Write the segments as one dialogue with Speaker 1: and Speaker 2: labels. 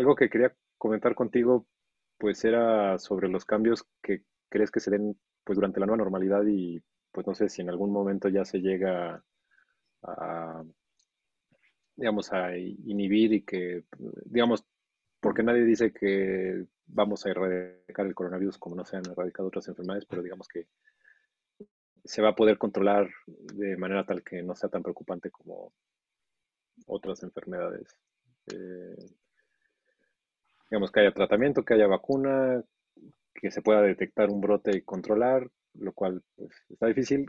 Speaker 1: algo que quería comentar contigo, pues era sobre los cambios que crees que se den pues durante la nueva normalidad y pues no sé si en algún momento ya se llega a, digamos, a inhibir y que, digamos, porque nadie dice que vamos a erradicar el coronavirus como no se han erradicado otras enfermedades, pero digamos que se va a poder controlar de manera tal que no sea tan preocupante como otras enfermedades. Eh, digamos que haya tratamiento, que haya vacuna, que se pueda detectar un brote y controlar, lo cual pues, está difícil,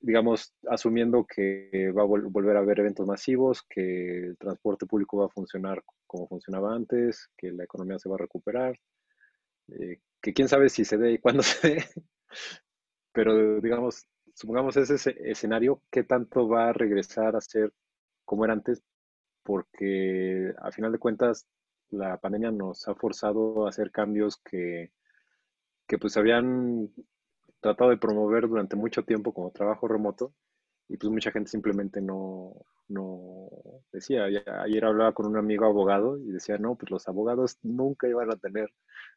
Speaker 1: digamos, asumiendo que va a volver a haber eventos masivos, que el transporte público va a funcionar como funcionaba antes, que la economía se va a recuperar, eh, que quién sabe si se dé y cuándo se dé, pero digamos, supongamos ese escenario, ¿qué tanto va a regresar a ser como era antes? Porque a final de cuentas la pandemia nos ha forzado a hacer cambios que, que pues habían tratado de promover durante mucho tiempo como trabajo remoto y pues mucha gente simplemente no, no decía. Ayer hablaba con un amigo abogado y decía, no, pues los abogados nunca iban a tener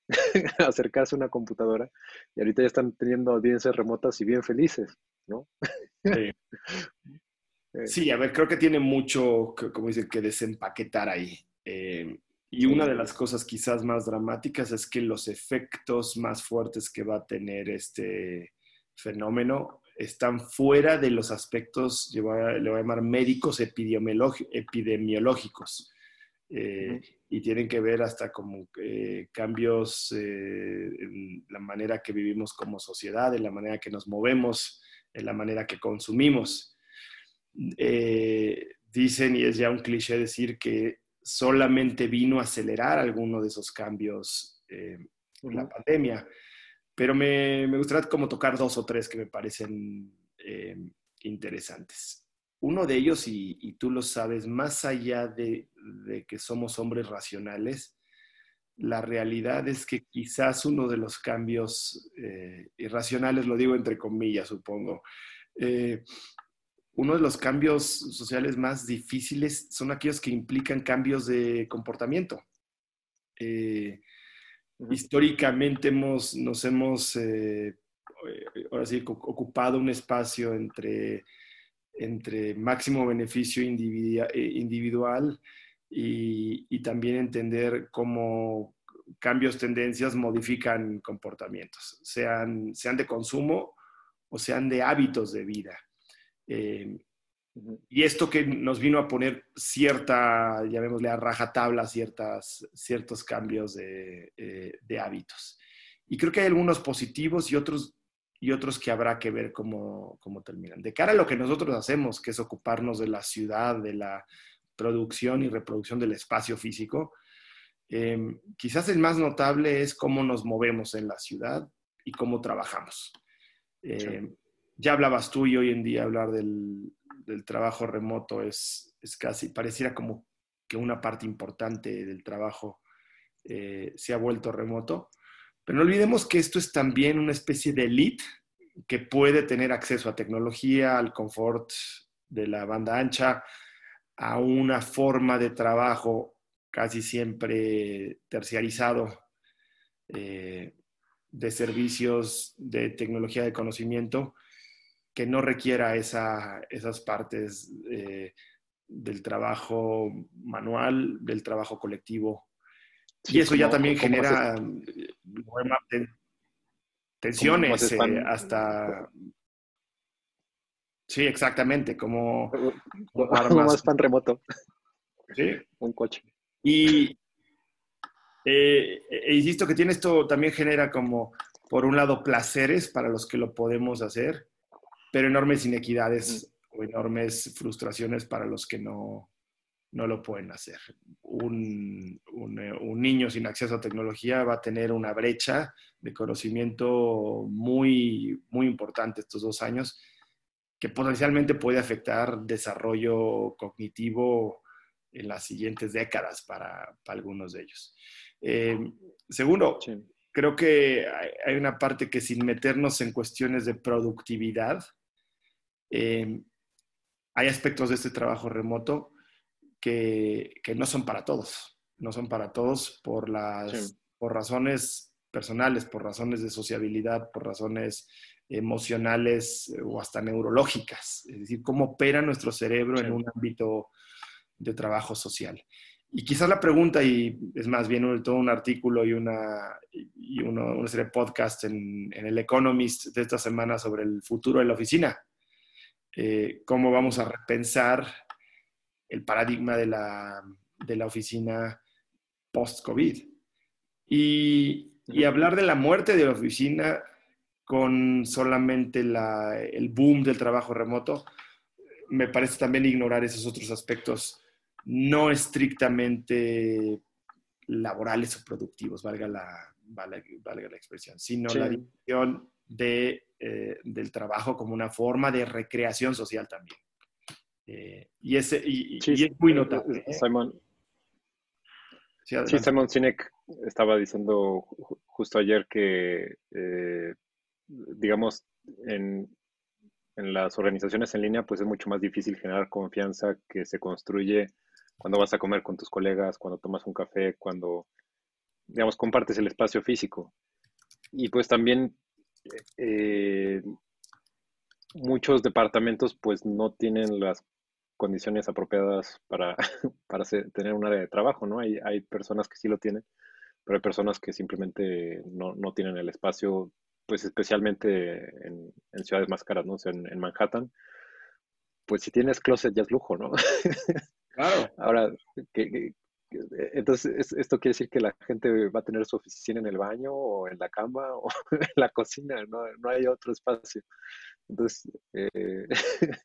Speaker 1: acercarse a una computadora y ahorita ya están teniendo audiencias remotas y bien felices, ¿no?
Speaker 2: Sí. Eh. sí a ver, creo que tiene mucho, como dice, que desempaquetar ahí. Eh, y una de las cosas quizás más dramáticas es que los efectos más fuertes que va a tener este fenómeno están fuera de los aspectos, le voy a, llamar médicos epidemiológicos. Eh, y tienen que ver hasta como eh, cambios eh, en la manera que vivimos como sociedad, en la manera que nos movemos, en la manera que consumimos. dicen, y es ya un cliché decir que solamente vino a acelerar alguno de esos cambios en la pandemia. Pero me, me, gustaría como tocar dos o tres que me parecen eh, interesantes. Uno de ellos, y, tú lo sabes, más allá de, de, que somos hombres racionales, la realidad es que quizás uno de los cambios eh, irracionales, lo digo entre comillas, supongo, eh, uno de los cambios sociales más difíciles son aquellos que implican cambios de comportamiento. Eh, históricamente hemos, nos hemos eh, ahora sí, ocupado un espacio entre, entre máximo beneficio eh, individual y, y, también entender cómo cambios, tendencias modifican comportamientos, sean, sean de consumo o sean de hábitos de vida. Eh, y esto que nos vino a poner cierta, llamémosle a rajatabla, ciertas, ciertos cambios de, eh, de, hábitos. Y creo que hay algunos positivos y otros, y otros que habrá que ver cómo, cómo terminan. De cara a lo que nosotros hacemos, que es ocuparnos de la ciudad, de la producción y reproducción del espacio físico, eh, quizás el más notable es cómo nos movemos en la ciudad y cómo trabajamos. Eh, ya hablabas tú y hoy en día hablar del, trabajo remoto es, es, casi, pareciera como que una parte importante del trabajo eh, se ha vuelto remoto. Pero no olvidemos que esto es también una especie de elite que puede tener acceso a tecnología, al confort de la banda ancha, a una forma de trabajo casi siempre terciarizado eh, de servicios de tecnología de conocimiento que no requiera esas partes eh, del trabajo manual, del trabajo colectivo. y eso ya también genera eh, tensiones eh, hasta... Sí, exactamente, como,
Speaker 1: como armas. pan remoto.
Speaker 2: Sí.
Speaker 1: Un coche.
Speaker 2: Y e insisto que tiene esto también genera como, por un lado, placeres para los que lo podemos hacer, pero enormes inequidades o enormes frustraciones para los que no, no lo pueden hacer. Un, eh, un, niño sin acceso a tecnología va a tener una brecha de conocimiento muy, muy importante estos dos años que potencialmente puede afectar desarrollo cognitivo en las siguientes décadas para, para algunos de ellos. Eh, segundo, creo que hay una parte que sin meternos en cuestiones de productividad, eh, hay aspectos de este trabajo remoto que, no son para todos. no son para todos por las por razones personales, por razones de sociabilidad, por razones emocionales o hasta neurológicas, es decir, cómo opera nuestro cerebro en un ámbito de trabajo social. Y quizás la pregunta, y es más bien todo un artículo y una, y una serie de podcasts en, en, el Economist de esta semana sobre el futuro de la oficina. Eh, cómo vamos a repensar el paradigma de la, de la oficina post-COVID. Y, y, hablar de la muerte de la oficina con solamente la, el boom del trabajo remoto, me parece también ignorar esos otros aspectos no estrictamente laborales o productivos, valga la, valga, la expresión, sino la dimensión de, eh, del trabajo como una forma de recreación social también. Eh, y, ese, y, es muy notable.
Speaker 1: ¿eh? Simon, sí, Simon Sinek estaba diciendo justo ayer que, digamos, en, en las organizaciones en línea, pues es mucho más difícil generar confianza que se construye cuando vas a comer con tus colegas, cuando tomas un café, cuando, digamos, compartes el espacio físico. Y pues también eh, muchos departamentos pues no tienen las condiciones apropiadas para, para tener un área de trabajo, ¿no? Hay, hay personas que sí lo tienen, pero hay personas que simplemente no, no tienen el espacio, pues especialmente en, en ciudades más caras, ¿no? O sea, en, en Manhattan, pues si tienes closet ya es lujo, ¿no?
Speaker 2: Claro.
Speaker 1: Ahora, entonces, esto quiere decir que la gente va a tener su oficina en el baño o en la cama o en la cocina, no, hay otro espacio. Entonces, eh,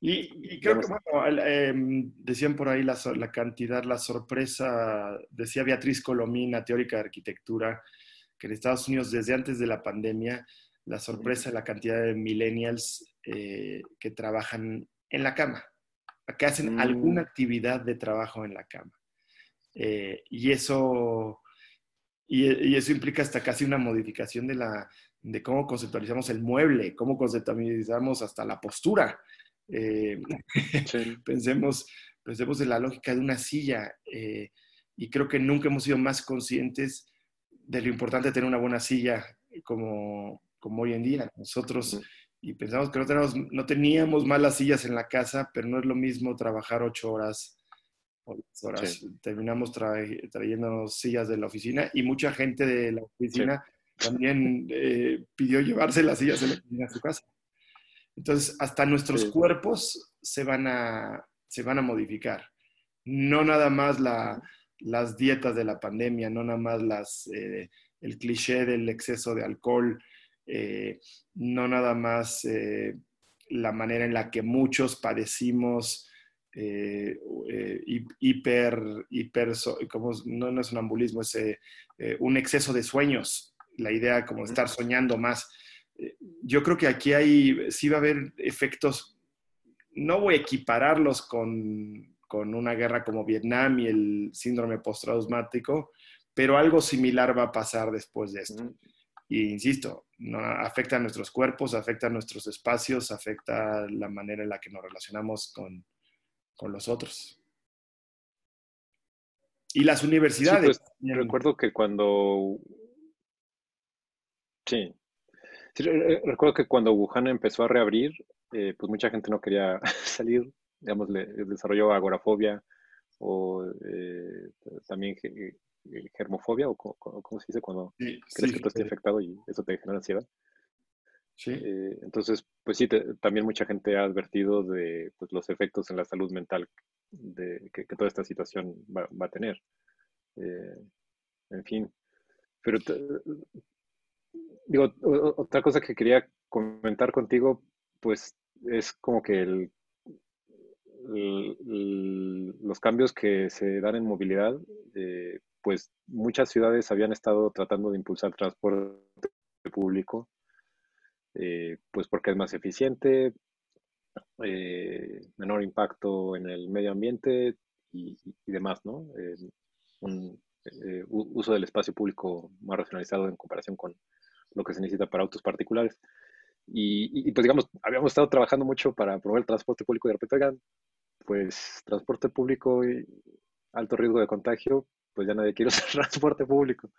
Speaker 2: y, creo que, bueno, em, decían por ahí la, la, cantidad, la sorpresa, decía Beatriz Colomina, teórica de arquitectura, que en Estados Unidos desde antes de la pandemia, la sorpresa la cantidad de millennials eh, que trabajan en la cama que hacen alguna mm. actividad de trabajo en la cama. Eh, y, eso, y, eso implica hasta casi una modificación de, la, de cómo conceptualizamos el mueble, cómo conceptualizamos hasta la postura. Eh, pensemos, pensemos en la lógica de una silla eh, y creo que nunca hemos sido más conscientes de lo importante de tener una buena silla como, como hoy en día. Nosotros y pensamos que no, tenemos, no teníamos malas sillas en la casa, pero no es lo mismo trabajar ocho horas horas. Terminamos trayendo sillas de la oficina y mucha gente de la oficina también eh, pidió llevarse las sillas de la oficina a su casa. Entonces, hasta nuestros cuerpos se van, a, se van a modificar. No nada más la, las dietas de la pandemia, no nada más las, eh, el cliché del exceso de alcohol, eh, no nada más eh, la manera en la que muchos padecimos eh, hiper, hiper como, no, no, es un ambulismo, es un exceso de sueños, la idea como estar soñando más. yo creo que aquí hay, sí va a haber efectos, no voy a equipararlos con, con una guerra como Vietnam y el síndrome postraumático, pero algo similar va a pasar después de esto. Y insisto, no, afecta a nuestros cuerpos, afecta a nuestros espacios, afecta la manera en la que nos relacionamos con, con los otros. Y las universidades.
Speaker 1: Pues, recuerdo que cuando. Sí. Recuerdo que cuando Wuhan empezó a reabrir, eh, pues mucha gente no quería salir. Digamos, le, desarrolló agorafobia o eh, también germofobia o cómo se dice cuando crees que tú estés infectado y eso te genera ansiedad.
Speaker 2: Sí.
Speaker 1: Eh, entonces, pues sí, también mucha gente ha advertido de pues, los efectos en la salud mental de, que, toda esta situación va, a tener. Eh, en fin, pero digo, otra cosa que quería comentar contigo, pues es como que el, los cambios que se dan en movilidad, eh, pues muchas ciudades habían estado tratando de impulsar transporte público, eh, pues porque es más eficiente, eh, menor impacto en el medio ambiente y, demás, ¿no? Eh, un uso del espacio público más racionalizado en comparación con lo que se necesita para autos particulares. Y, y, pues digamos, habíamos estado trabajando mucho para promover el transporte público y de repente, pues transporte público alto riesgo de contagio, pues ya nadie quiere usar transporte público.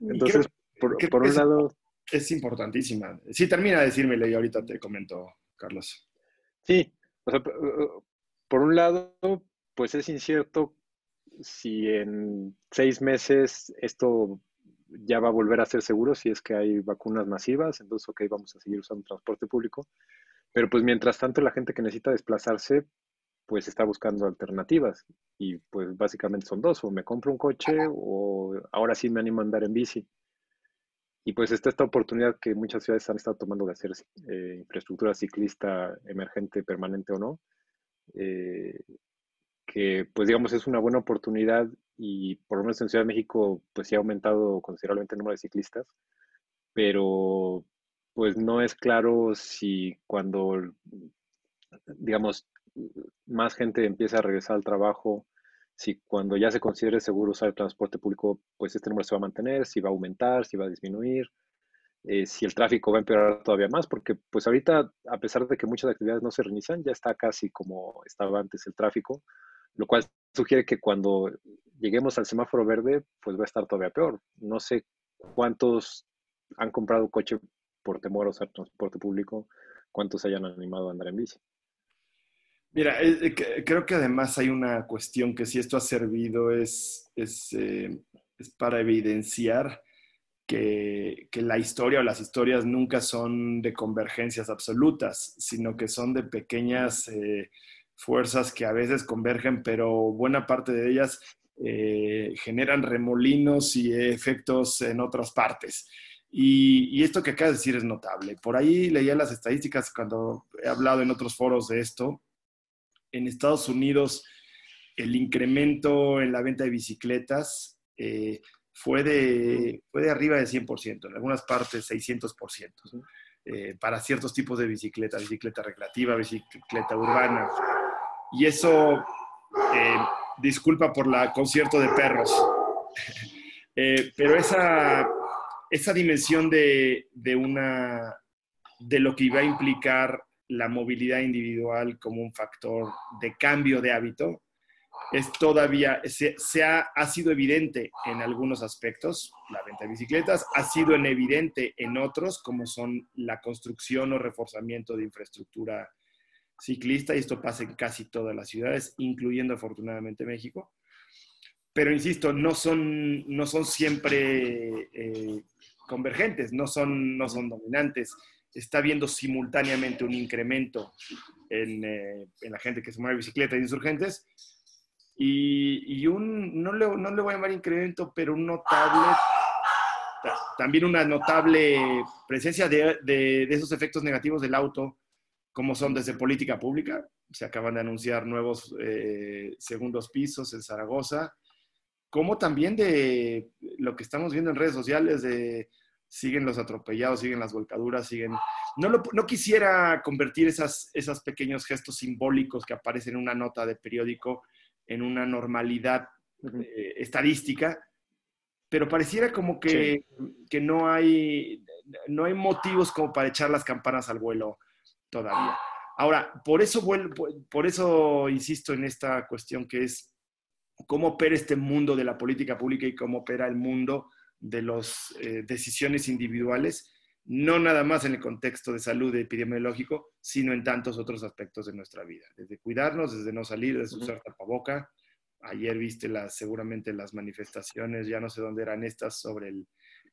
Speaker 1: Entonces, por, un lado...
Speaker 2: Es importantísima. Sí, termina de decírmelo y ahorita te comento, Carlos.
Speaker 1: Sí, o sea, por un lado, pues es incierto si en seis meses esto ya va a volver a ser seguro, si es que hay vacunas masivas, entonces, ok, vamos a seguir usando transporte público. Pero pues mientras tanto la gente que necesita desplazarse, pues está buscando alternativas. Y pues básicamente son dos, o me compro un coche o ahora sí me animo a andar en bici. Y pues está esta oportunidad que muchas ciudades han estado tomando de hacer eh, infraestructura ciclista emergente, permanente o no, eh, que pues digamos es una buena oportunidad y por lo menos en Ciudad de México pues sí ha aumentado considerablemente el número de ciclistas, pero pues no es claro si cuando digamos más gente empieza a regresar al trabajo, si cuando ya se considere seguro usar el transporte público, pues este número se va a mantener, si va a aumentar, si va a disminuir, eh, si el tráfico va a empeorar todavía más, porque pues ahorita, a pesar de que muchas actividades no se reinician, ya está casi como estaba antes el tráfico, lo cual sugiere que cuando lleguemos al semáforo verde, pues va a estar todavía peor. No sé cuántos han comprado coche por temor a usar transporte público, cuántos hayan animado a andar en bici.
Speaker 2: Mira, creo que además hay una cuestión que si esto ha servido es, es, eh, para evidenciar que, la historia o las historias nunca son de convergencias absolutas, sino que son de pequeñas eh, fuerzas que a veces convergen, pero buena parte de ellas eh, generan remolinos y efectos en otras partes. Y, y, esto que acabas de decir es notable. Por ahí leía las estadísticas cuando he hablado en otros foros de esto en Estados Unidos el incremento en la venta de bicicletas eh, fue, de, fue de arriba de 100%, en algunas partes 600%, eh, para ciertos tipos de bicicleta, bicicleta recreativa, bicicleta urbana. Y eso, eh, disculpa por la concierto de perros, pero esa, esa dimensión de, de, una, de lo que iba a implicar la movilidad individual como un factor de cambio de hábito es todavía, se, ha, ha, sido evidente en algunos aspectos, la venta de bicicletas, ha sido en evidente en otros, como son la construcción o reforzamiento de infraestructura ciclista, y esto pasa en casi todas las ciudades, incluyendo afortunadamente México. Pero insisto, no son, no son siempre eh, convergentes, no son, no son dominantes está viendo simultáneamente un incremento en, eh, en la gente que se mueve bicicleta de insurgentes y, y un, no le, no le, voy a llamar incremento, pero un notable, también una notable presencia de, de, de, esos efectos negativos del auto, como son desde política pública. Se acaban de anunciar nuevos eh, segundos pisos en Zaragoza, como también de lo que estamos viendo en redes sociales de siguen los atropellados, siguen las volcaduras, siguen... No, no quisiera convertir esas, esos pequeños gestos simbólicos que aparecen en una nota de periódico en una normalidad eh, estadística, pero pareciera como que, que, no, hay, no hay motivos como para echar las campanas al vuelo todavía. Ahora, por eso, por eso insisto en esta cuestión que es cómo opera este mundo de la política pública y cómo opera el mundo de las eh, decisiones individuales, no nada más en el contexto de salud epidemiológico, sino en tantos otros aspectos de nuestra vida, desde cuidarnos, desde no salir, desde usar tapaboca. Ayer viste las, seguramente las manifestaciones, ya no sé dónde eran estas, sobre el,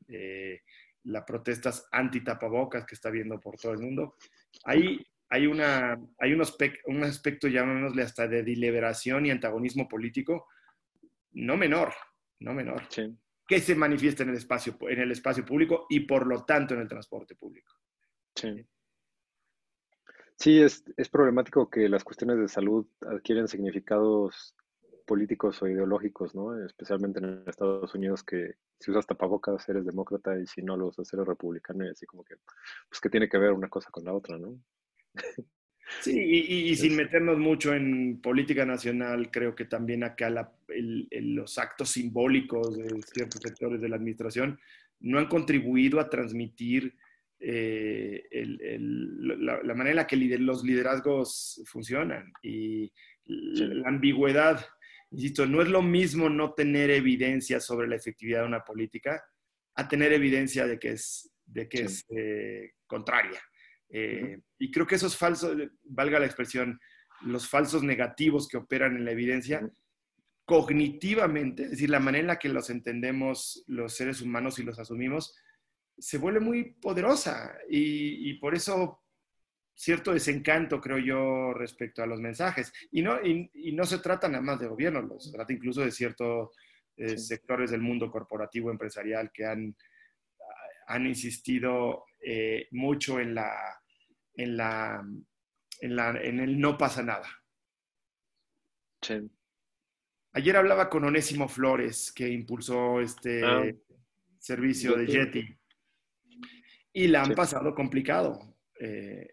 Speaker 2: eh, las protestas anti-tapabocas que está viendo por todo el mundo. Hay, hay, una, hay un, aspecto, un aspecto, llamémosle hasta de deliberación y antagonismo político, no menor, no menor. Sí que se manifiesta en el espacio, en el espacio público y por lo tanto en el transporte público.
Speaker 1: Sí. Sí, es, es problemático que las cuestiones de salud adquieren significados políticos o ideológicos, ¿no? Especialmente en Estados Unidos, que si usas tapabocas eres demócrata y si no lo usas eres republicano y así como que, pues que tiene que ver una cosa con la otra, ¿no?
Speaker 2: Sí, y, sin meternos mucho en política nacional, creo que también acá los actos simbólicos de ciertos sectores de la administración no han contribuido a transmitir eh, la, manera en la que los liderazgos funcionan y la ambigüedad. Insisto, no es lo mismo no tener evidencia sobre la efectividad de una política a tener evidencia de que es, de que es eh, contraria. Eh, y creo que esos falsos, valga la expresión, los falsos negativos que operan en la evidencia, cognitivamente, es decir, la manera en la que los entendemos los seres humanos y los asumimos, se vuelve muy poderosa. Y, por eso cierto desencanto, creo yo, respecto a los mensajes. Y no, y, no se trata nada más de gobierno, se trata incluso de ciertos eh, sectores del mundo corporativo empresarial que han, han insistido eh, mucho en la, en la, en la, en el no pasa nada. Ayer hablaba con Onésimo Flores, que impulsó este ah. servicio de Jetty, y la han pasado complicado. Eh,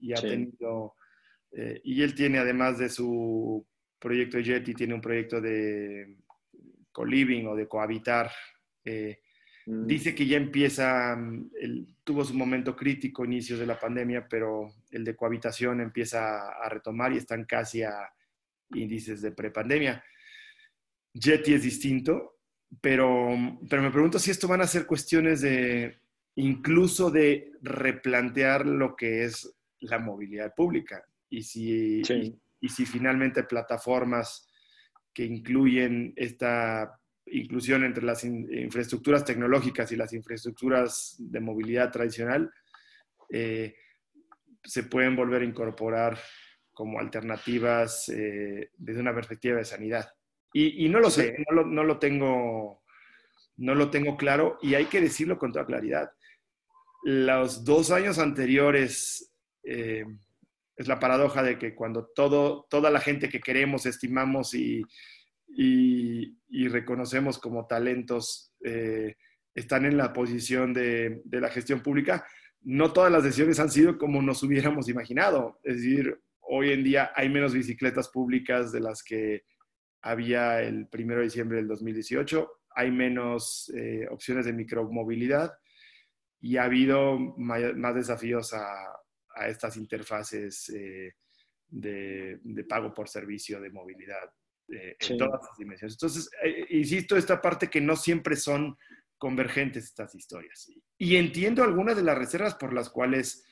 Speaker 2: y, ha tenido, eh, y él tiene, además de su proyecto de Jetty, tiene un proyecto de co-living o de cohabitar. Eh. Dice que ya empieza, mm, tuvo su momento crítico inicios de la pandemia, pero el de cohabitación empieza a retomar y están casi a índices de prepandemia. Jetty es distinto, pero, pero me pregunto si esto van a ser cuestiones de incluso de replantear lo que es la movilidad pública. Y si, y, si finalmente plataformas que incluyen esta inclusión entre las infraestructuras tecnológicas y las infraestructuras de movilidad tradicional eh, se pueden volver a incorporar como alternativas eh, desde una perspectiva de sanidad. Y, no lo sé, no lo, no lo, tengo, no lo tengo claro y hay que decirlo con toda claridad los dos años anteriores eh, es la paradoja de que cuando todo, toda la gente que queremos, estimamos y, y, reconocemos como talentos eh, están en la posición de, de, la gestión pública, no todas las decisiones han sido como nos hubiéramos imaginado. Es decir, hoy en día hay menos bicicletas públicas de las que había el 1 de diciembre del 2018, hay menos eh, opciones de micromovilidad y ha habido más desafíos a, estas interfaces eh, de, pago por servicio de movilidad eh, en todas las dimensiones. Entonces, eh, insisto, esta parte que no siempre son convergentes estas historias. Y entiendo algunas de las reservas por las cuales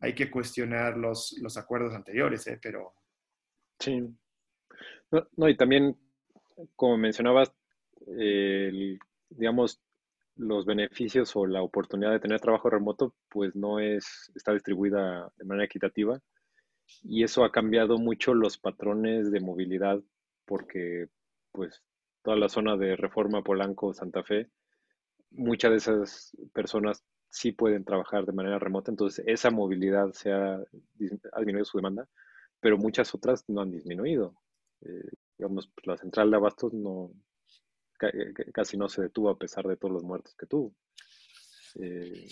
Speaker 2: hay que cuestionar los, los acuerdos anteriores, pero...
Speaker 1: Sí. No, y también, como mencionabas, digamos, los beneficios o la oportunidad de tener trabajo remoto pues no es, está distribuida de manera equitativa y eso ha cambiado mucho los patrones de movilidad porque pues toda la zona de Reforma, Polanco, Santa Fe, muchas de esas personas sí pueden trabajar de manera remota, entonces esa movilidad se ha, disminuido su demanda, pero muchas otras no han disminuido. Eh, digamos, la central de abastos no, eh, casi no se detuvo a pesar de todos los muertos que tuvo.
Speaker 2: Eh,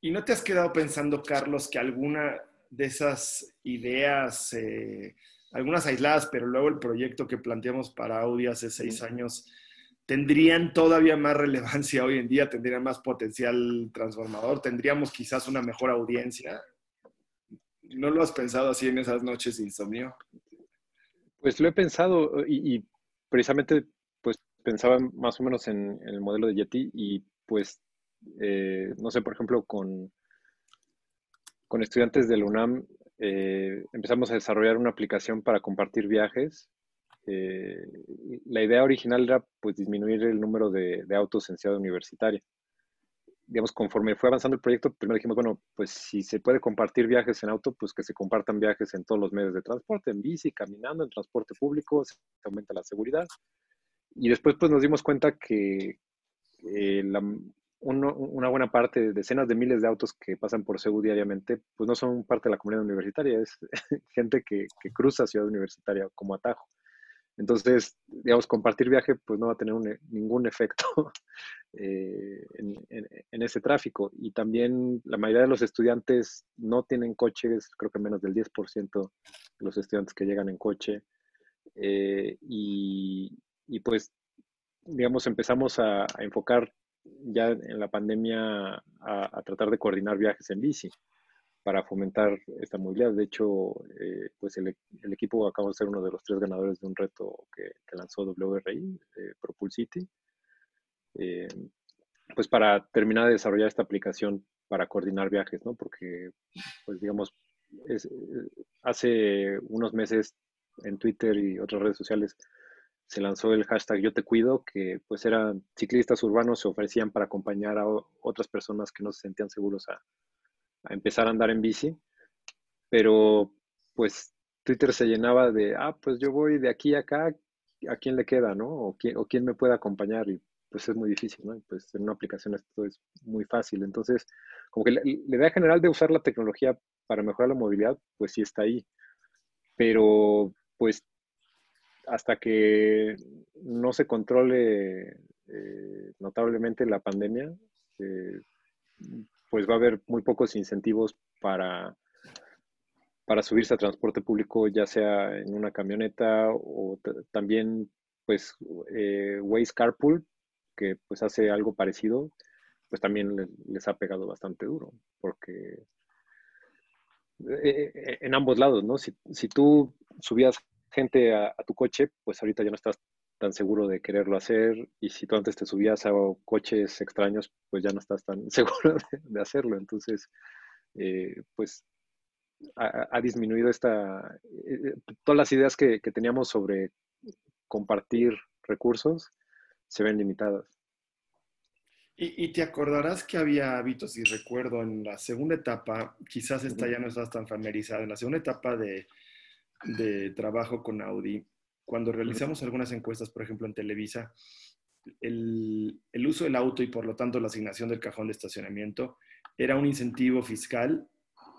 Speaker 2: ¿Y no te has quedado pensando, Carlos, que alguna de esas ideas, eh, algunas aisladas, pero luego el proyecto que planteamos para Audi hace seis años, tendrían todavía más relevancia hoy en día, tendrían más potencial transformador, tendríamos quizás una mejor audiencia? ¿No lo has pensado así en esas noches de insomnio?
Speaker 1: Pues lo he pensado y, y precisamente pensaba más o menos en, el modelo de Yeti y pues, eh, no sé, por ejemplo, con, con estudiantes del UNAM eh, empezamos a desarrollar una aplicación para compartir viajes. Eh, la idea original era pues disminuir el número de, autos en ciudad universitaria. Digamos, conforme fue avanzando el proyecto, primero dijimos, bueno, pues si se puede compartir viajes en auto, pues que se compartan viajes en todos los medios de transporte, en bici, caminando, en transporte público, se aumenta la seguridad. Y después pues nos dimos cuenta que eh, una buena parte, de decenas de miles de autos que pasan por CEU diariamente, pues no son parte de la comunidad universitaria, es gente que, cruza Ciudad Universitaria como atajo. Entonces, digamos, compartir viaje pues no va a tener ningún efecto eh, en, ese tráfico. Y también la mayoría de los estudiantes no tienen coches, creo que menos del 10% de los estudiantes que llegan en coche. Eh, y, y pues, digamos, empezamos a, enfocar ya en la pandemia a, tratar de coordinar viajes en bici. para fomentar esta movilidad. De hecho, eh, pues el, equipo acaba de ser uno de los tres ganadores de un reto que, lanzó WRI, eh, Propulsity, eh, pues para terminar de desarrollar esta aplicación para coordinar viajes, ¿no? Porque, pues digamos, hace unos meses en Twitter y otras redes sociales se lanzó el hashtag Yo Te Cuido, que pues eran ciclistas urbanos se ofrecían para acompañar a otras personas que no se sentían seguros a, empezar a andar en bici, pero pues Twitter se llenaba de, ah, pues yo voy de aquí a acá, ¿a quién le queda, no? O quién, o quién me puede acompañar y pues es muy difícil, ¿no? pues en una aplicación esto es muy fácil. Entonces, como que la, idea general de usar la tecnología para mejorar la movilidad, pues sí está ahí. Pero pues hasta que no se controle eh, notablemente la pandemia, eh, pues va a haber muy pocos incentivos para, para subirse a transporte público, ya sea en una camioneta o también, pues, eh, Carpool, que pues hace algo parecido, pues también les, ha pegado bastante duro, porque eh, en ambos lados, ¿no? Si, tú subías gente a, tu coche, pues ahorita ya no estás tan seguro de quererlo hacer y si tú antes te subías a coches extraños, pues ya no estás tan seguro de, hacerlo. Entonces, eh, pues ha, disminuido esta, eh, todas las ideas que, teníamos sobre compartir recursos se ven limitadas.
Speaker 2: Y, te acordarás que había hábitos, y recuerdo, en la segunda etapa, quizás esta ya no estás tan familiarizada, en la segunda etapa de, de trabajo con Audi, cuando realizamos algunas encuestas, por ejemplo, en Televisa, el, uso del auto y por lo tanto la asignación del cajón de estacionamiento era un incentivo fiscal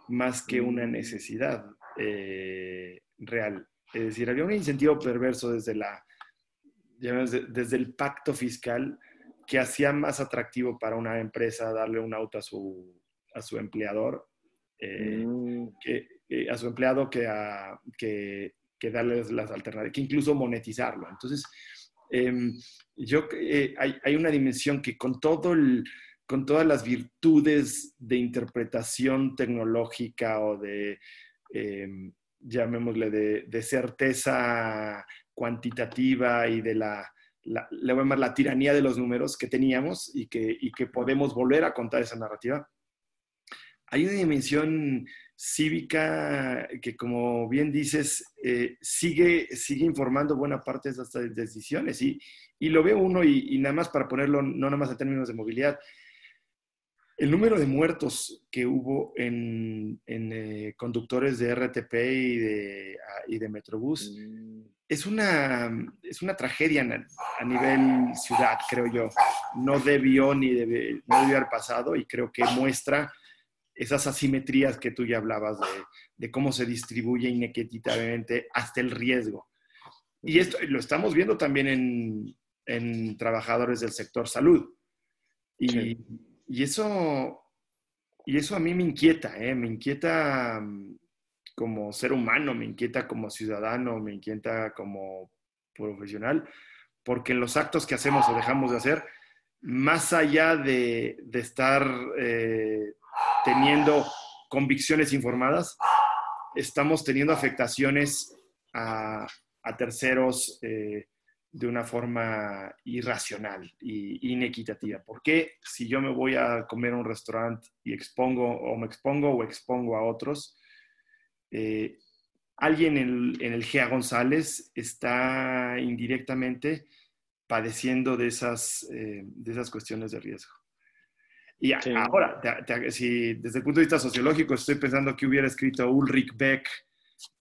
Speaker 2: más que una mm. necesidad eh, real. Es decir, había un incentivo perverso desde, la, desde el pacto fiscal que hacía más atractivo para una empresa darle un auto a su, a su empleador, eh, mm. que, eh, a su empleado que, darles las alternativas, que incluso monetizarlo. Entonces, em, yo, eh, hay, una dimensión que con, todo el, con todas las virtudes de interpretación tecnológica o de, em, llamémosle, de, certeza cuantitativa y de la, la, le voy a llamar la tiranía de los números que teníamos y que podemos volver a contar esa narrativa. Hay una dimensión cívica que, como bien dices, eh, sigue, sigue informando buena parte de estas decisiones. Y, y lo veo uno, y, nada más para ponerlo, no nada más en términos de movilidad, el número de muertos que hubo en, en eh, conductores de RTP y de, y de Metrobús mm. es, una, es una tragedia a nivel ciudad, creo yo. No debió ni debe, no debió haber pasado y creo que muestra esas asimetrías que tú ya hablabas de, cómo se distribuye inequitablemente hasta el riesgo. Y esto lo estamos viendo también en, trabajadores del sector salud. Y, eso, y eso a mí me inquieta, ¿eh? me inquieta mm, como ser humano, me inquieta como ciudadano, me inquieta como profesional, porque en los actos que hacemos o dejamos de hacer, más allá de, estar eh, teniendo convicciones informadas, estamos teniendo afectaciones a, terceros eh, de una forma irracional e inequitativa. ¿Por qué si yo me voy a comer a un restaurante y expongo o me expongo o expongo a otros, eh, alguien en, el GEA González está indirectamente padeciendo de esas, eh, de esas cuestiones de riesgo? Y ahora, si desde el punto de vista sociológico estoy pensando que hubiera escrito Ulrich Beck,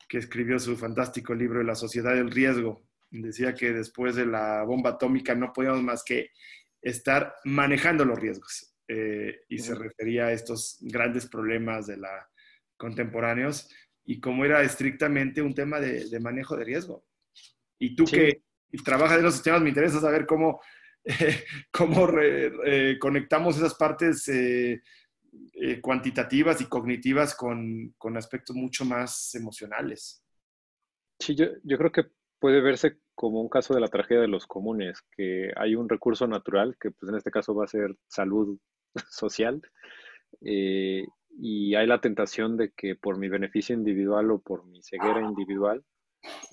Speaker 2: que escribió su fantástico libro La sociedad del riesgo. Decía que después de la bomba atómica no podíamos más que estar manejando los riesgos. Eh, y se refería a estos grandes problemas de la contemporáneos y cómo era estrictamente un tema de, manejo de riesgo. Y tú que trabajas en los sistemas, me interesa saber cómo cómo conectamos esas partes eh, eh, cuantitativas y cognitivas con, aspectos mucho más emocionales.
Speaker 1: Sí, yo, creo que puede verse como un caso de la tragedia de los comunes, que hay un recurso natural, que pues en este caso va a ser salud social, eh, y hay la tentación de que por mi beneficio individual o por mi ceguera individual,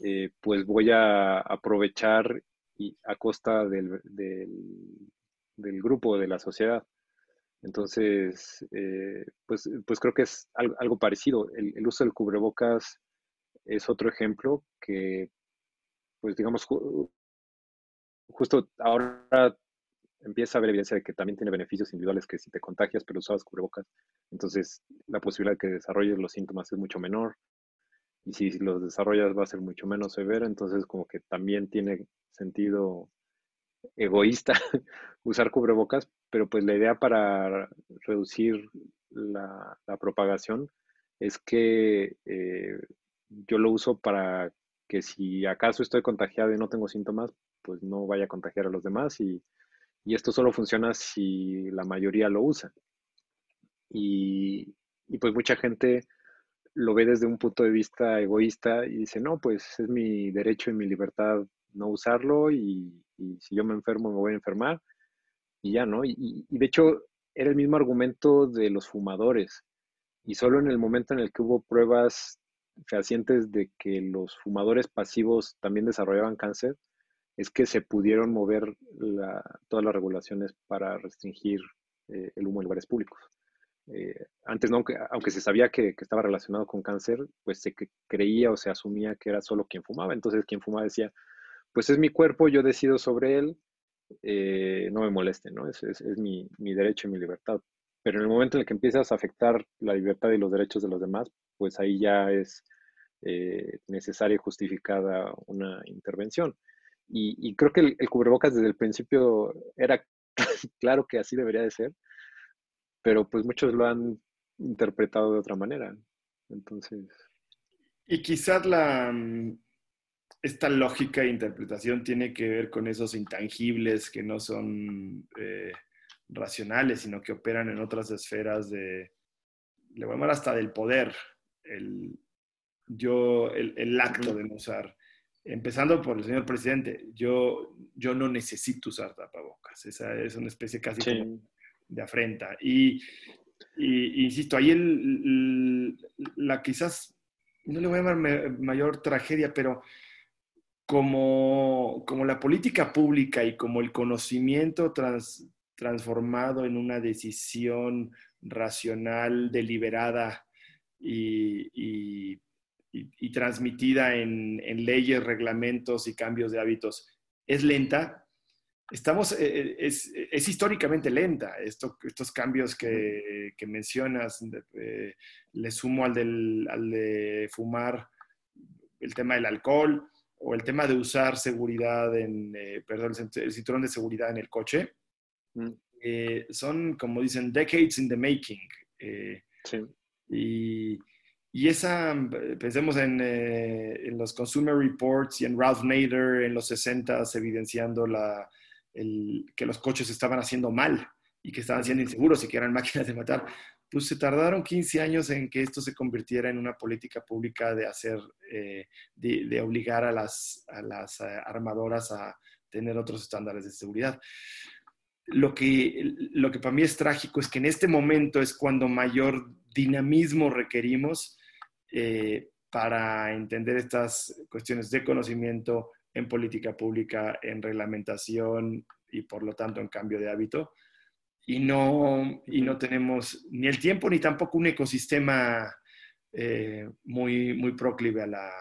Speaker 1: eh, pues voy a aprovechar y, a costa del, del, grupo, de la sociedad. Entonces, eh, pues, pues creo que es algo, parecido. El, uso del cubrebocas es otro ejemplo que, pues digamos, justo ahora empieza a haber evidencia de que también tiene beneficios individuales que si te contagias pero usabas cubrebocas, entonces la posibilidad de que desarrolles los síntomas es mucho menor y si los desarrollas va a ser mucho menos severo, entonces como que también tiene sentido egoísta usar cubrebocas, pero pues la idea para reducir la, propagación es que eh, yo lo uso para que si acaso estoy contagiado y no tengo síntomas, pues no vaya a contagiar a los demás y y esto solo funciona si la mayoría lo usa. Y, pues mucha gente lo ve desde un punto de vista egoísta y dice, no, pues es mi derecho y mi libertad no usarlo y, si yo me enfermo me voy a enfermar y ya, ¿no? Y, y, de hecho era el mismo argumento de los fumadores y solo en el momento en el que hubo pruebas fehacientes de que los fumadores pasivos también desarrollaban cáncer, es que se pudieron mover todas las regulaciones para restringir eh, el humo en lugares públicos. Eh, antes, no, aunque, aunque, se sabía que, estaba relacionado con cáncer, pues se creía o se asumía que era solo quien fumaba. Entonces, quien fumaba decía, pues es mi cuerpo, yo decido sobre él, eh, no me moleste, ¿no? Es, es, mi, mi, derecho y mi libertad. Pero en el momento en el que empiezas a afectar la libertad y los derechos de los demás, pues ahí ya es necesaria y justificada una intervención. Y, creo que el, cubrebocas desde el principio era claro que así debería de ser, pero pues muchos lo han interpretado de otra manera. Entonces.
Speaker 2: Y quizás la, mm, esta lógica de interpretación tiene que ver con esos intangibles que no son eh, racionales, sino que operan en otras esferas de, le voy a llamar hasta del poder, el, yo, el, el acto de no usar empezando por el señor presidente, yo, yo no necesito usar tapabocas. Esa es una especie casi de afrenta. Y, insisto, ahí la quizás, no le voy a llamar mayor tragedia, pero como, como la política pública y como el conocimiento transformado en una decisión racional, deliberada y, transmitida en, leyes, reglamentos y cambios de hábitos es lenta, estamos, eh, eh, es, históricamente lenta. estos cambios que, mencionas, eh, le sumo al, del, al de fumar, el tema del alcohol o el tema de usar seguridad en, perdón, el cinturón de seguridad en el coche. Mm. son, como dicen, decades in the making. sí. Y, y esa, pensemos en, eh, en, los Consumer Reports y en Ralph Nader en los 60 evidenciando la, el, que los coches estaban haciendo mal y que estaban siendo inseguros y que eran máquinas de matar. Pues se tardaron 15 años en que esto se convirtiera en una política pública de hacer, eh, de, de, obligar a las, a las eh, armadoras a tener otros estándares de seguridad. Lo que, lo que para mí es trágico es que en este momento es cuando mayor dinamismo requerimos eh, para entender estas cuestiones de conocimiento en política pública, en reglamentación y por lo tanto en cambio de hábito. Y no, y no tenemos ni el tiempo ni tampoco un ecosistema eh, muy, muy proclive a la...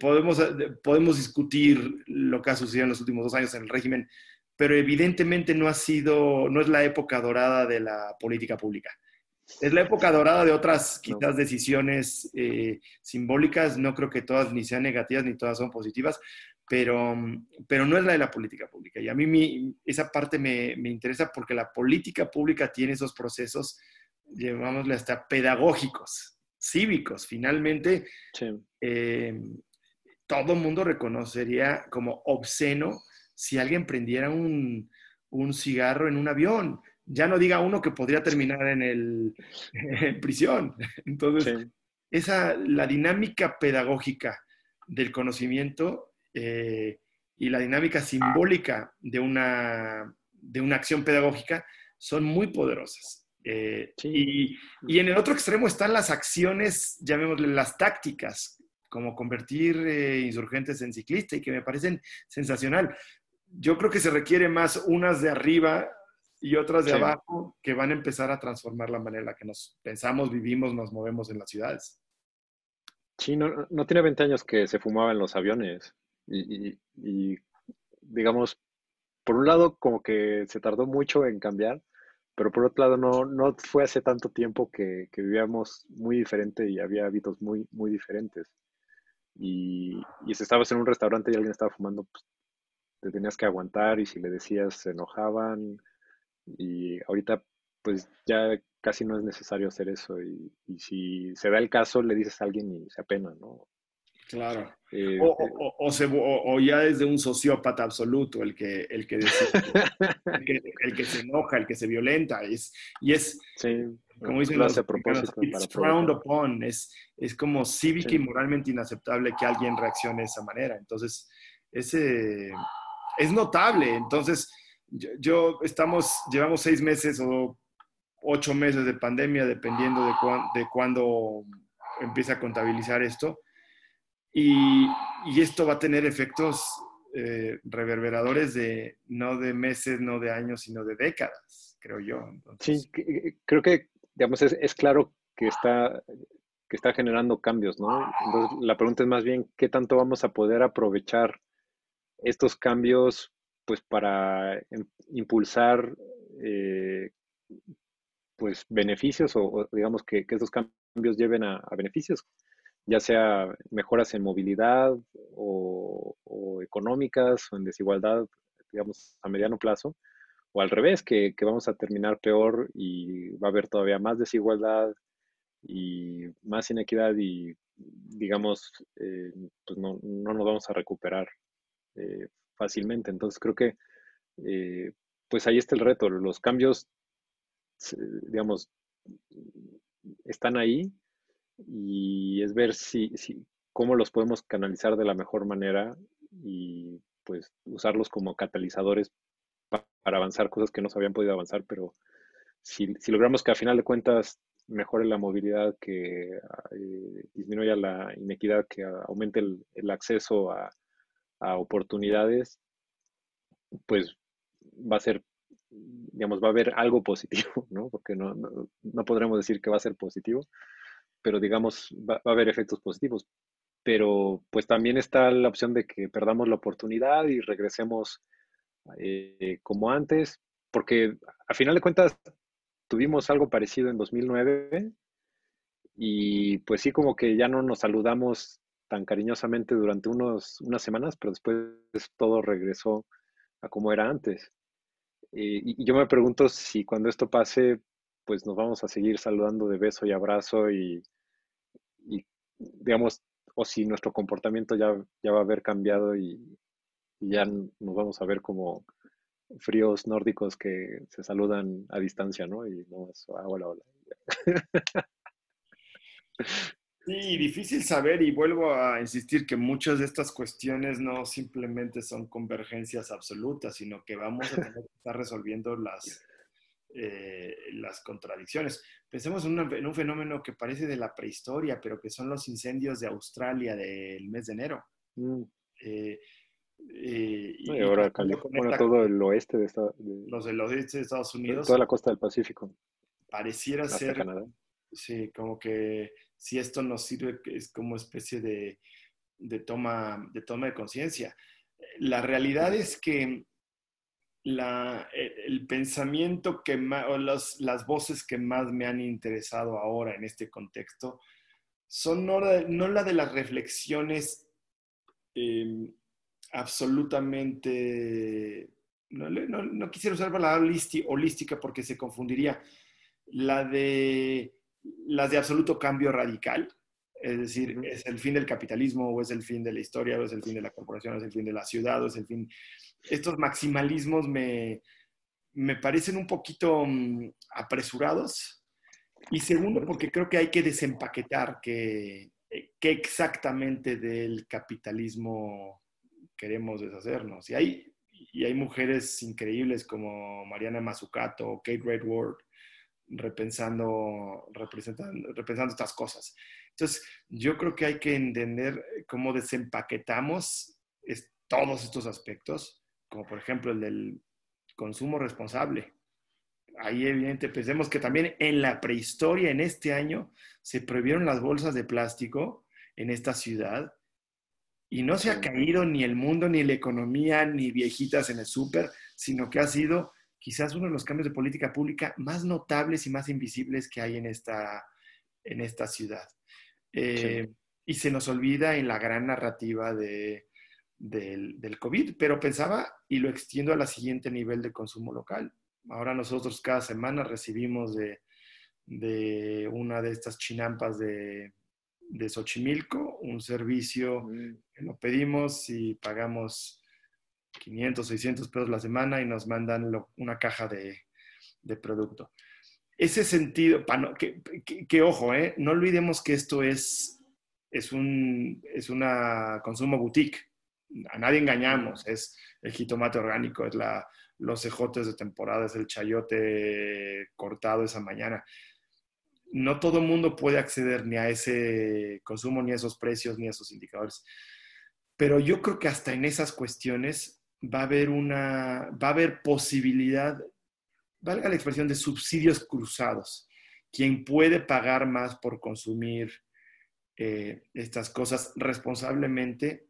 Speaker 2: podemos, podemos discutir lo que ha sucedido en los últimos dos años en el régimen, pero evidentemente no ha sido, no es la época dorada de la política pública. Es la época dorada de otras quizás decisiones eh, simbólicas. No creo que todas ni sean negativas ni todas son positivas, pero, pero no es la de la política pública. Y a mí esa parte me, me, interesa porque la política pública tiene esos procesos, llamámosle hasta pedagógicos, cívicos. Finalmente, eh, todo mundo reconocería como obsceno si alguien prendiera un, un cigarro en un avión ya no diga uno que podría terminar en, el, en prisión. Entonces, esa, la dinámica pedagógica del conocimiento eh, y la dinámica simbólica de una, de una acción pedagógica son muy poderosas. Eh, y, y, en el otro extremo están las acciones, llamémosle las tácticas, como convertir eh, insurgentes en ciclistas y que me parecen sensacional. Yo creo que se requiere más unas de arriba y otras de abajo que van a empezar a transformar la manera en la que nos pensamos, vivimos, nos movemos en las ciudades.
Speaker 1: Sí, no, no tiene 20 años que se fumaba en los aviones y, digamos, por un lado como que se tardó mucho en cambiar, pero por otro lado no, no fue hace tanto tiempo que, vivíamos muy diferente y había hábitos muy, muy diferentes. Y, y si estabas en un restaurante y alguien estaba fumando, pues, te tenías que aguantar y si le decías se enojaban y ahorita pues ya casi no es necesario hacer eso y, si se da el caso le dices a alguien y se apena, ¿no?
Speaker 2: Claro. Eh, o, o, o, ya es de un sociópata absoluto el que, el que, el, que se enoja, el que se violenta. Es, y es, como dicen los it's frowned upon. Es, es como cívica y moralmente inaceptable que alguien reaccione de esa manera. Entonces, ese, es notable. Entonces, yo, estamos, llevamos seis meses o ocho meses de pandemia, dependiendo de, de cuándo empieza a contabilizar esto. Y, esto va a tener efectos eh, reverberadores de no de meses, no de años, sino de décadas, creo yo.
Speaker 1: Sí, creo que, digamos, es, es, claro que está, que está generando cambios, ¿no? Entonces, la pregunta es más bien, ¿qué tanto vamos a poder aprovechar estos cambios pues para impulsar eh, pues beneficios o, digamos que, estos cambios lleven a, beneficios, ya sea mejoras en movilidad o, económicas o en desigualdad, digamos, a mediano plazo, o al revés, que, vamos a terminar peor y va a haber todavía más desigualdad y más inequidad y digamos, eh, pues no, no, nos vamos a recuperar eh, fácilmente. Entonces creo que eh, pues ahí está el reto. Los cambios, digamos, están ahí y es ver si, si cómo los podemos canalizar de la mejor manera y pues usarlos como catalizadores para avanzar cosas que no se habían podido avanzar, pero si, logramos que a final de cuentas mejore la movilidad, que eh, disminuya la inequidad, que aumente el acceso a, a oportunidades, pues va a ser, digamos, va a haber algo positivo, ¿no? Porque no, no, podremos decir que va a ser positivo, pero digamos, va, a haber efectos positivos. Pero pues también está la opción de que perdamos la oportunidad y regresemos eh, como antes, porque a final de cuentas tuvimos algo parecido en 2009 y pues sí como que ya no nos saludamos tan cariñosamente durante unos, unas semanas, pero después todo regresó a como era antes. Eh, y, yo me pregunto si cuando esto pase, pues nos vamos a seguir saludando de beso y abrazo y, digamos, o si nuestro comportamiento ya, ya va a haber cambiado y, ya nos vamos a ver como fríos nórdicos que se saludan a distancia, ¿no? Y no es, ah, hola, hola.
Speaker 2: Sí, difícil saber y vuelvo a insistir que muchas de estas cuestiones no simplemente son convergencias absolutas, sino que vamos a tener que estar resolviendo las, eh, las contradicciones. Pensemos en, un fenómeno que parece de la prehistoria, pero que son los incendios de Australia del mes de enero. Mm.
Speaker 1: Eh, eh, y, ahora todo el oeste de, Estados
Speaker 2: Los del oeste de Estados Unidos.
Speaker 1: Toda la costa del Pacífico.
Speaker 2: Pareciera ser... Canadá. Sí, como que si esto nos sirve es como especie de, toma, de toma de conciencia. La realidad es que la, e, el pensamiento que más, o las voces que más me han interesado ahora en este contexto son no, la de las reflexiones em, absolutamente, no, no, quisiera usar la palabra holística porque se confundiría, la de las de absoluto cambio radical, es decir, es el fin del capitalismo o es el fin de la historia o es el fin de la corporación o es el fin de la ciudad o es el fin... Estos maximalismos me, me parecen un poquito mm, apresurados y segundo porque creo que hay que desempaquetar qué que exactamente del capitalismo queremos deshacernos. Y hay, y hay mujeres increíbles como Mariana Mazzucato o Kate Redward repensando, repensando estas cosas. Entonces, yo creo que hay que entender cómo desempaquetamos todos estos aspectos, como por ejemplo el del consumo responsable. Ahí evidente, pensemos que también en la prehistoria, en este año, se prohibieron las bolsas de plástico en esta ciudad y no se ha caído ni el mundo, ni la economía, ni viejitas en el súper, sino que ha sido quizás uno de los cambios de política pública más notables y más invisibles que hay en esta, en esta ciudad. Eh, y se nos olvida en la gran narrativa de, del, del, COVID, pero pensaba y lo extiendo a la siguiente nivel de consumo local. Ahora nosotros cada semana recibimos de, de una de estas chinampas de, de Xochimilco, un servicio mm. que lo pedimos y pagamos 500, 600 pesos la semana y nos mandan una caja de, producto. Ese sentido, que, que, ojo, eh, no olvidemos que esto es, es un es una consumo boutique. A nadie engañamos, es el jitomate orgánico, es la, los ejotes de temporada, es el chayote cortado esa mañana. No todo el mundo puede acceder ni a ese consumo, ni a esos precios, ni a esos indicadores. Pero yo creo que hasta en esas cuestiones va a haber una, va a haber posibilidad, valga la expresión, de subsidios cruzados. Quien puede pagar más por consumir eh, estas cosas responsablemente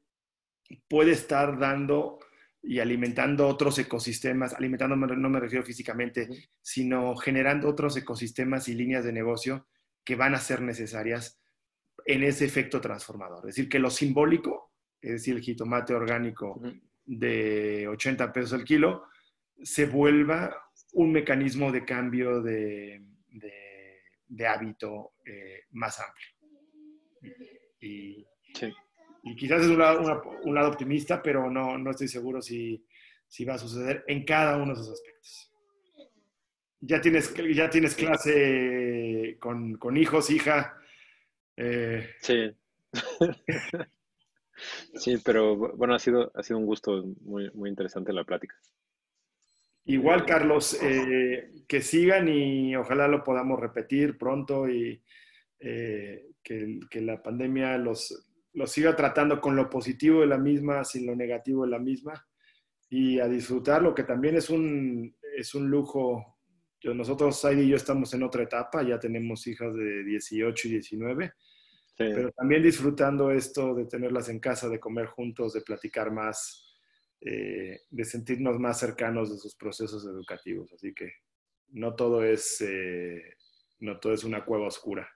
Speaker 2: puede estar dando y alimentando otros ecosistemas, alimentando no me refiero físicamente, sino generando otros ecosistemas y líneas de negocio que van a ser necesarias en ese efecto transformador. Es decir, que lo simbólico, es decir, el jitomate orgánico, de 80 pesos al kilo se vuelva un mecanismo de cambio de, de, hábito eh, más amplio. Y, quizás es un lado, un lado, optimista, pero no, no estoy seguro si, si, va a suceder en cada uno de esos aspectos. Ya tienes, ya tienes clase con, con hijos, hija.
Speaker 1: Eh, sí. Sí, pero bueno, ha sido, ha sido un gusto muy, muy interesante la plática.
Speaker 2: Igual, Carlos, eh, que sigan y ojalá lo podamos repetir pronto y eh, que, la pandemia los, los siga tratando con lo positivo de la misma, sin lo negativo de la misma y a disfrutarlo, que también es un, es un lujo. Nosotros, Saidi y yo, estamos en otra etapa, ya tenemos hijas de 18 y 19 pero también disfrutando esto de tenerlas en casa, de comer juntos, de platicar más, eh, de sentirnos más cercanos de sus procesos educativos. Así que no todo es, eh, no todo es una cueva oscura.